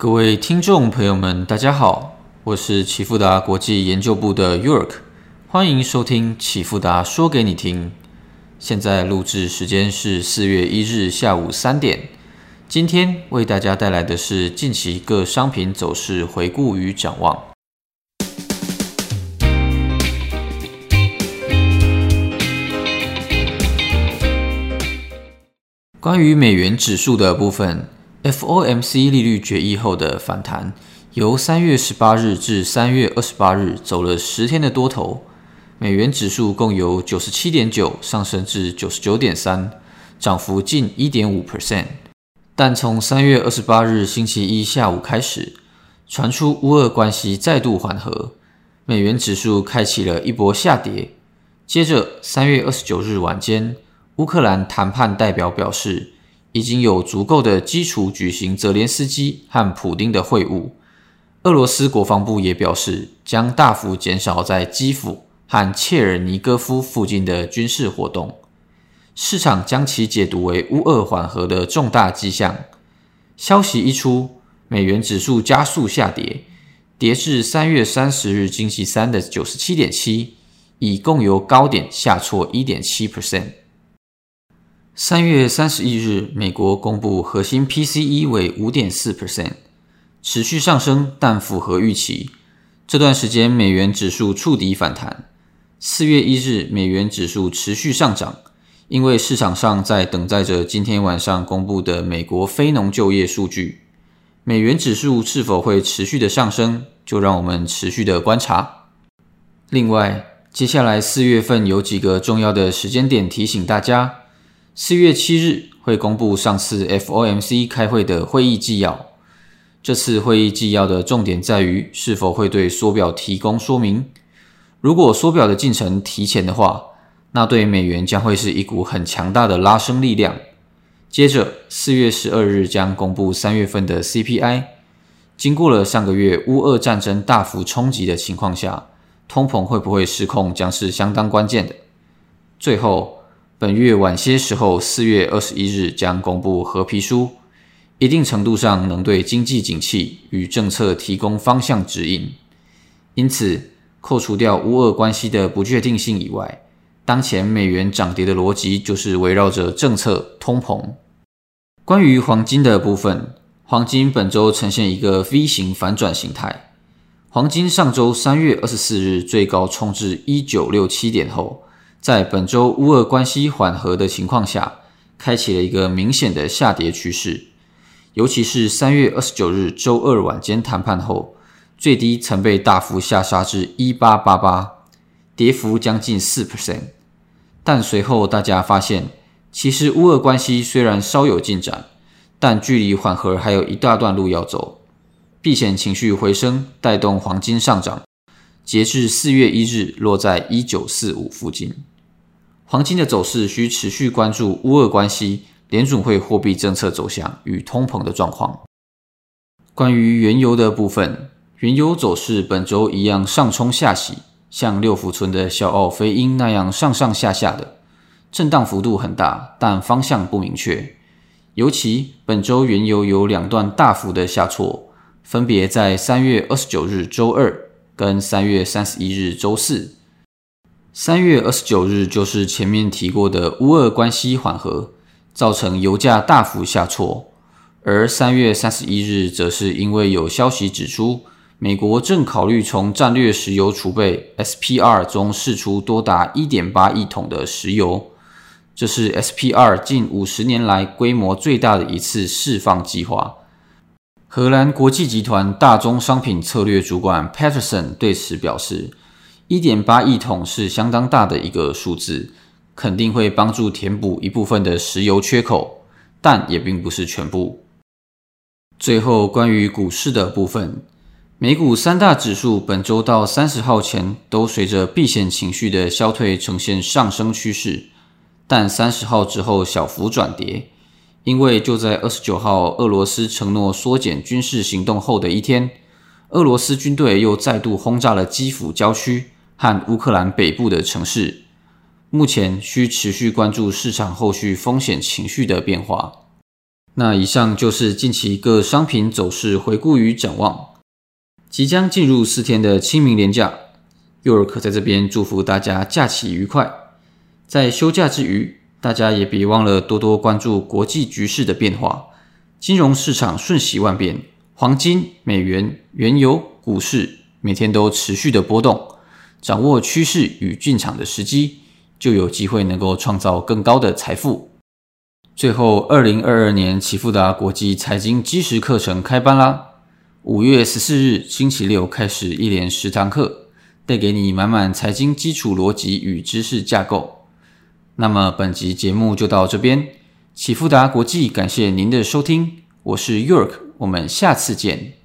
各位听众朋友们，大家好，我是启富达国际研究部的 York，欢迎收听启富达说给你听。现在录制时间是四月一日下午三点。今天为大家带来的是近期各商品走势回顾与展望。关于美元指数的部分，FOMC 利率决议后的反弹，由三月十八日至三月二十八日走了十天的多头，美元指数共由九十七点九上升至九十九点三，涨幅近一点五 percent。但从三月二十八日星期一下午开始，传出乌俄关系再度缓和，美元指数开启了一波下跌。接着三月二十九日晚间。乌克兰谈判代表表示，已经有足够的基础举行泽连斯基和普丁的会晤。俄罗斯国防部也表示，将大幅减少在基辅和切尔尼戈夫附近的军事活动。市场将其解读为乌俄缓和的重大迹象。消息一出，美元指数加速下跌，跌至三月三十日星期三的九十七点七，已共由高点下挫一点七 percent。三月三十一日，美国公布核心 PCE 为五点四 percent，持续上升，但符合预期。这段时间，美元指数触底反弹。四月一日，美元指数持续上涨，因为市场上在等待着今天晚上公布的美国非农就业数据。美元指数是否会持续的上升，就让我们持续的观察。另外，接下来四月份有几个重要的时间点提醒大家。四月七日会公布上次 FOMC 开会的会议纪要。这次会议纪要的重点在于是否会对缩表提供说明。如果缩表的进程提前的话，那对美元将会是一股很强大的拉升力量。接着，四月十二日将公布三月份的 CPI。经过了上个月乌俄战争大幅冲击的情况下，通膨会不会失控将是相当关键的。最后。本月晚些时候，四月二十一日将公布合皮书，一定程度上能对经济景气与政策提供方向指引。因此，扣除掉乌俄关系的不确定性以外，当前美元涨跌的逻辑就是围绕着政策、通膨。关于黄金的部分，黄金本周呈现一个 V 型反转形态。黄金上周三月二十四日最高冲至一九六七点后。在本周乌俄关系缓和的情况下，开启了一个明显的下跌趋势。尤其是三月二十九日周二晚间谈判后，最低曾被大幅下杀至一八八八，跌幅将近四 percent。但随后大家发现，其实乌俄关系虽然稍有进展，但距离缓和还有一大段路要走。避险情绪回升，带动黄金上涨。截至四月一日，落在一九四五附近。黄金的走势需持续关注乌俄关系、联准会货币政策走向与通膨的状况。关于原油的部分，原油走势本周一样上冲下洗，像六福村的小奥飞鹰那样上上下下的震荡幅度很大，但方向不明确。尤其本周原油有两段大幅的下挫，分别在三月二十九日周二。跟三月三十一日周四，三月二十九日就是前面提过的乌俄关系缓和，造成油价大幅下挫，而三月三十一日则是因为有消息指出，美国正考虑从战略石油储备 SPR 中释出多达一点八亿桶的石油，这是 SPR 近五十年来规模最大的一次释放计划。荷兰国际集团大宗商品策略主管 Peterson 对此表示：“一点八亿桶是相当大的一个数字，肯定会帮助填补一部分的石油缺口，但也并不是全部。”最后，关于股市的部分，美股三大指数本周到三十号前都随着避险情绪的消退呈现上升趋势，但三十号之后小幅转跌。因为就在二十九号，俄罗斯承诺缩减军事行动后的一天，俄罗斯军队又再度轰炸了基辅郊区和乌克兰北部的城市。目前需持续关注市场后续风险情绪的变化。那以上就是近期各商品走势回顾与展望。即将进入四天的清明连假，幼儿可在这边祝福大家假期愉快。在休假之余，大家也别忘了多多关注国际局势的变化。金融市场瞬息万变，黄金、美元、原油、股市每天都持续的波动。掌握趋势与进场的时机，就有机会能够创造更高的财富。最后，二零二二年启富达国际财经基石课程开班啦！五月十四日星期六开始，一连十堂课，带给你满满财经基础逻辑与知识架构。那么，本集节目就到这边。启富达国际感谢您的收听，我是 York，我们下次见。